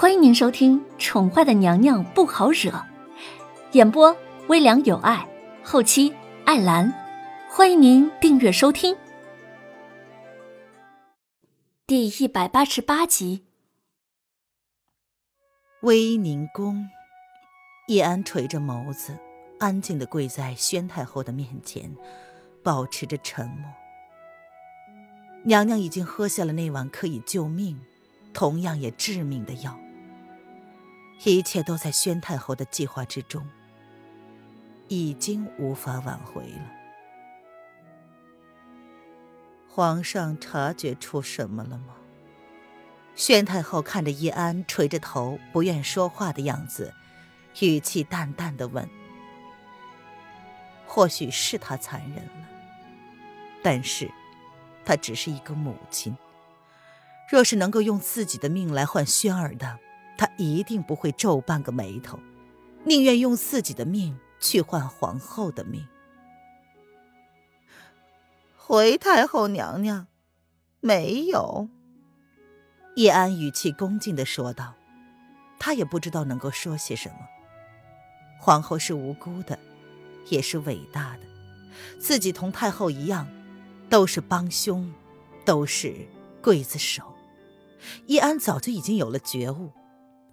欢迎您收听《宠坏的娘娘不好惹》，演播微凉有爱，后期艾兰。欢迎您订阅收听。第一百八十八集，威宁宫，叶安垂着眸子，安静的跪在宣太后的面前，保持着沉默。娘娘已经喝下了那碗可以救命，同样也致命的药。一切都在宣太后的计划之中，已经无法挽回了。皇上察觉出什么了吗？宣太后看着叶安垂着头不愿说话的样子，语气淡淡的问：“或许是他残忍了，但是，她只是一个母亲。若是能够用自己的命来换宣儿的。”他一定不会皱半个眉头，宁愿用自己的命去换皇后的命。回太后娘娘，没有。叶安语气恭敬的说道，他也不知道能够说些什么。皇后是无辜的，也是伟大的，自己同太后一样，都是帮凶，都是刽子手。叶安早就已经有了觉悟。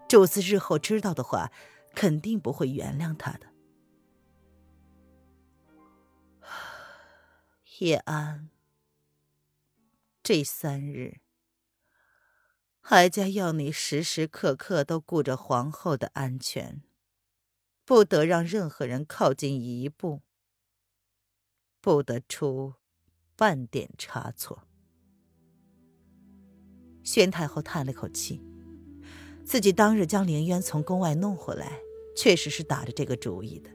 主子日后知道的话，肯定不会原谅他的。叶安，这三日，哀家要你时时刻刻都顾着皇后的安全，不得让任何人靠近一步，不得出半点差错。宣太后叹了口气。自己当日将凌渊从宫外弄回来，确实是打着这个主意的。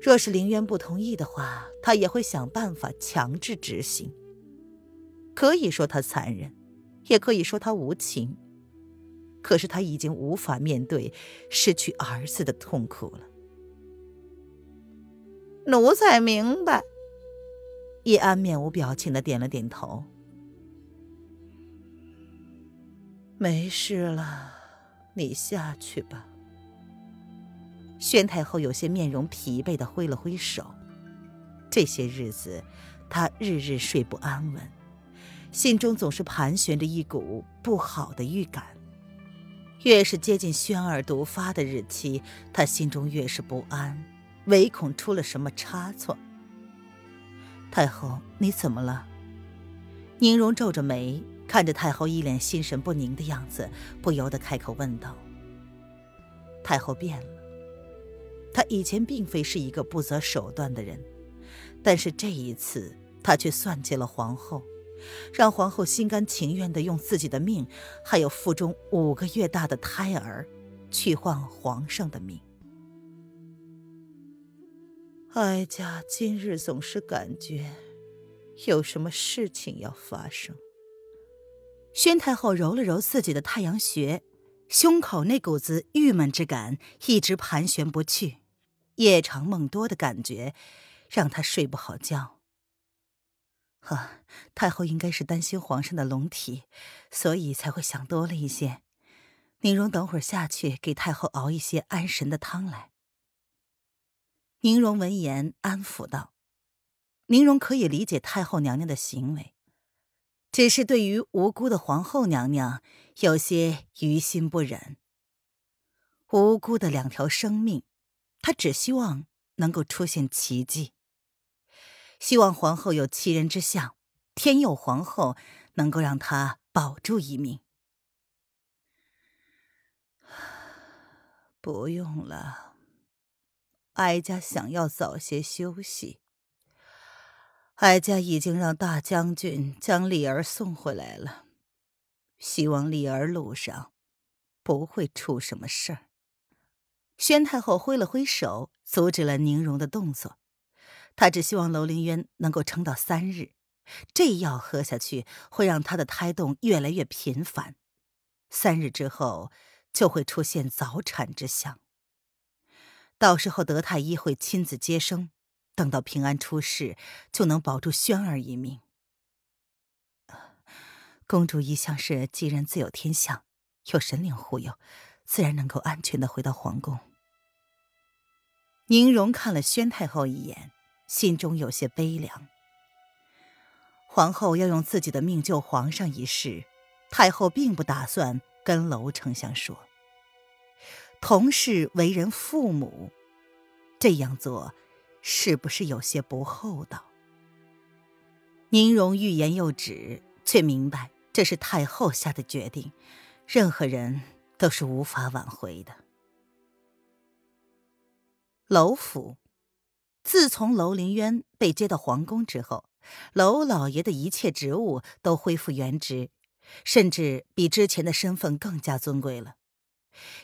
若是凌渊不同意的话，他也会想办法强制执行。可以说他残忍，也可以说他无情。可是他已经无法面对失去儿子的痛苦了。奴才明白。叶安面无表情的点了点头。没事了，你下去吧。宣太后有些面容疲惫的挥了挥手。这些日子，她日日睡不安稳，心中总是盘旋着一股不好的预感。越是接近宣儿毒发的日期，她心中越是不安，唯恐出了什么差错。太后，你怎么了？宁荣皱着眉。看着太后一脸心神不宁的样子，不由得开口问道：“太后变了。她以前并非是一个不择手段的人，但是这一次，她却算计了皇后，让皇后心甘情愿的用自己的命，还有腹中五个月大的胎儿，去换皇上的命。哀家今日总是感觉，有什么事情要发生。”宣太后揉了揉自己的太阳穴，胸口那股子郁闷之感一直盘旋不去，夜长梦多的感觉让她睡不好觉。呵，太后应该是担心皇上的龙体，所以才会想多了一些。宁荣等会儿下去给太后熬一些安神的汤来。宁荣闻言安抚道：“宁荣可以理解太后娘娘的行为。”只是对于无辜的皇后娘娘有些于心不忍。无辜的两条生命，她只希望能够出现奇迹，希望皇后有其人之相，天佑皇后能够让她保住一命。不用了，哀家想要早些休息。哀家已经让大将军将丽儿送回来了，希望丽儿路上不会出什么事儿。宣太后挥了挥手，阻止了宁荣的动作。她只希望楼凌渊能够撑到三日，这药喝下去会让他的胎动越来越频繁，三日之后就会出现早产之象。到时候德太医会亲自接生。等到平安出世，就能保住轩儿一命。公主一向是吉人自有天相，有神灵护佑，自然能够安全的回到皇宫。宁荣看了宣太后一眼，心中有些悲凉。皇后要用自己的命救皇上一事，太后并不打算跟娄丞相说。同是为人父母，这样做是不是有些不厚道？宁荣欲言又止，却明白这是太后下的决定，任何人都是无法挽回的。娄府，自从楼凌渊被接到皇宫之后，娄老爷的一切职务都恢复原职，甚至比之前的身份更加尊贵了，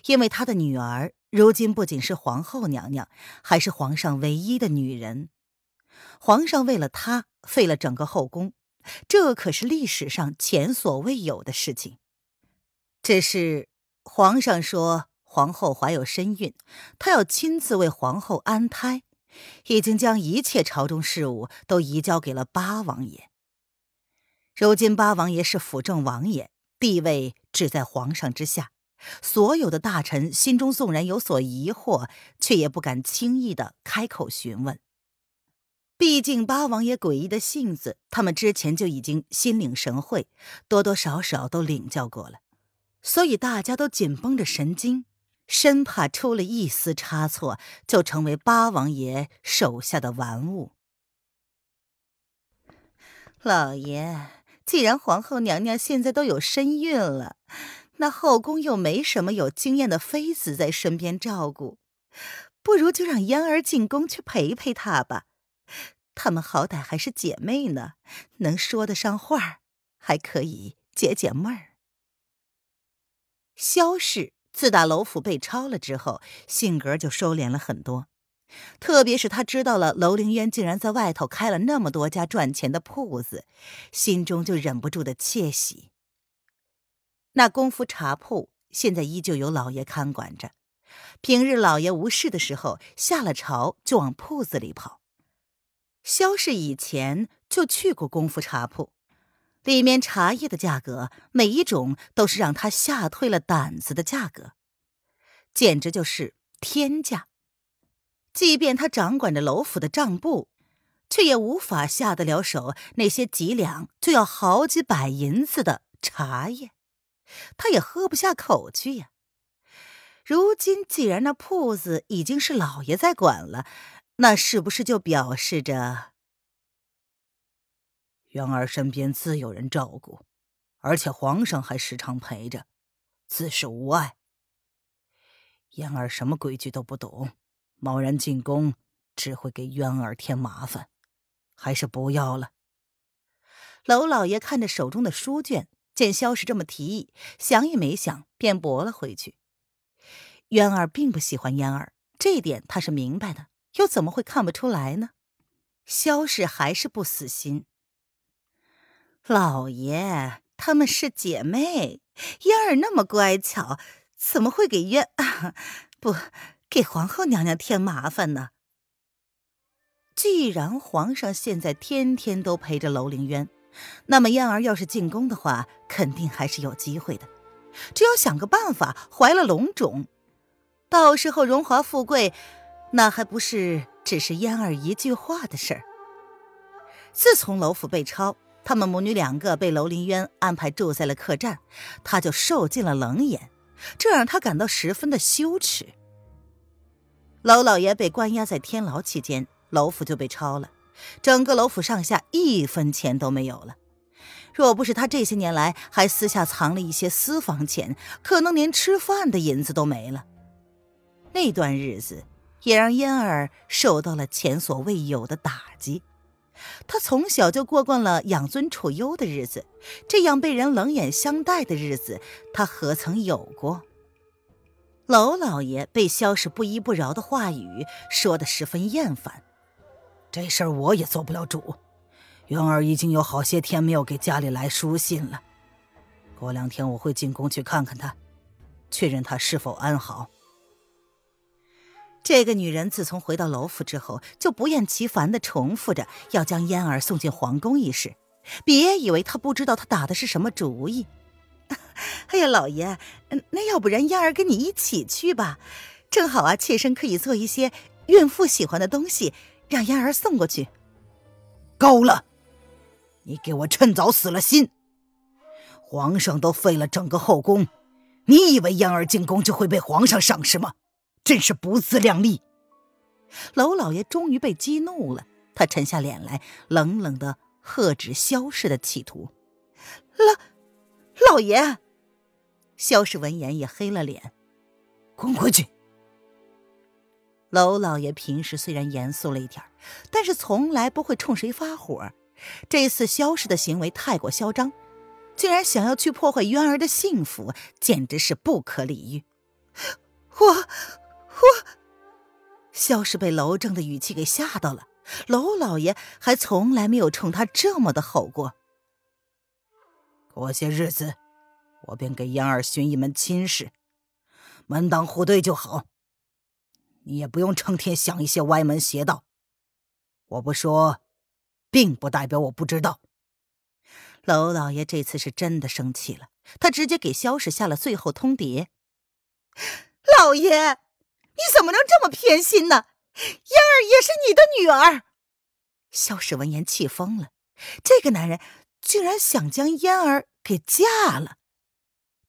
因为他的女儿如今不仅是皇后娘娘，还是皇上唯一的女人。皇上为了她废了整个后宫，这可是历史上前所未有的事情。只是皇上说皇后怀有身孕，他要亲自为皇后安胎，已经将一切朝中事务都移交给了八王爷。如今八王爷是辅政王爷，地位只在皇上之下，所有的大臣心中纵然有所疑惑，却也不敢轻易的开口询问。毕竟八王爷诡异的性子，他们之前就已经心领神会，多多少少都领教过了，所以大家都紧绷着神经，生怕出了一丝差错，就成为八王爷手下的玩物。老爷，既然皇后娘娘现在都有身孕了，那后宫又没什么有经验的妃子在身边照顾，不如就让嫣儿进宫去陪陪她吧。她们好歹还是姐妹呢，能说得上话，还可以解解闷儿。萧氏自打楼府被抄了之后，性格就收敛了很多，特别是他知道了楼凌渊竟然在外头开了那么多家赚钱的铺子，心中就忍不住的窃喜。那功夫茶铺现在依旧由老爷看管着，平日老爷无事的时候，下了朝就往铺子里跑。萧氏以前就去过功夫茶铺，里面茶叶的价格，每一种都是让他吓退了胆子的价格，简直就是天价。即便他掌管着楼府的账簿，却也无法下得了手那些几两就要好几百银子的茶叶，他也喝不下口去呀。如今既然那铺子已经是老爷在管了。那是不是就表示着渊儿身边自有人照顾，而且皇上还时常陪着，自是无碍。嫣儿什么规矩都不懂，贸然进宫只会给渊儿添麻烦，还是不要了。娄老爷看着手中的书卷，见萧氏这么提议，想也没想，便驳了回去。渊儿并不喜欢嫣儿，这点他是明白的。又怎么会看不出来呢？萧氏还是不死心。老爷，她们是姐妹，嫣儿那么乖巧，怎么会给渊 不给皇后娘娘添麻烦呢？既然皇上现在天天都陪着楼凌渊，那么嫣儿要是进宫的话，肯定还是有机会的。只要想个办法怀了龙种，到时候荣华富贵。那还不是只是嫣儿一句话的事儿。自从楼府被抄，他们母女两个被楼林渊安排住在了客栈，他就受尽了冷眼，这让他感到十分的羞耻。楼老爷被关押在天牢期间，楼府就被抄了，整个楼府上下一分钱都没有了。若不是他这些年来还私下藏了一些私房钱，可能连吃饭的银子都没了。那段日子。也让嫣儿受到了前所未有的打击。她从小就过惯了养尊处优的日子，这样被人冷眼相待的日子，她何曾有过？娄老爷被萧氏不依不饶的话语说得十分厌烦。这事儿我也做不了主。元儿已经有好些天没有给家里来书信了。过两天我会进宫去看看她，确认她是否安好。这个女人自从回到楼府之后，就不厌其烦的重复着要将嫣儿送进皇宫一事。别以为她不知道她打的是什么主意。哎呀，老爷，那要不然嫣儿跟你一起去吧，正好啊，妾身可以做一些孕妇喜欢的东西，让嫣儿送过去。够了，你给我趁早死了心！皇上都废了整个后宫，你以为嫣儿进宫就会被皇上赏识吗？真是不自量力！娄老爷终于被激怒了，他沉下脸来，冷冷的喝止萧氏的企图。老老爷。萧氏闻言也黑了脸，滚回去。娄老爷平时虽然严肃了一点但是从来不会冲谁发火。这次萧氏的行为太过嚣张，竟然想要去破坏渊儿的幸福，简直是不可理喻。我我，萧氏被娄正的语气给吓到了。娄老爷还从来没有冲他这么的吼过。过些日子。我便给嫣儿寻一门亲事，门当户对就好。你也不用成天想一些歪门邪道。我不说，并不代表我不知道。娄老爷这次是真的生气了，他直接给萧氏下了最后通牒：“老爷，你怎么能这么偏心呢？嫣儿也是你的女儿。”萧氏闻言气疯了，这个男人竟然想将嫣儿给嫁了。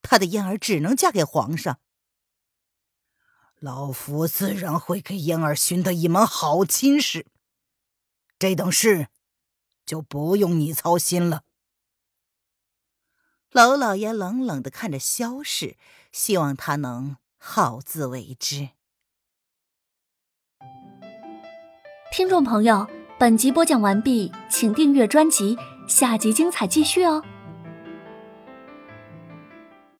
他的嫣儿只能嫁给皇上。老夫自然会给嫣儿寻得一门好亲事，这等事就不用你操心了。娄老爷冷冷的看着萧氏，希望他能好自为之。听众朋友，本集播讲完毕，请订阅专辑，下集精彩继续哦。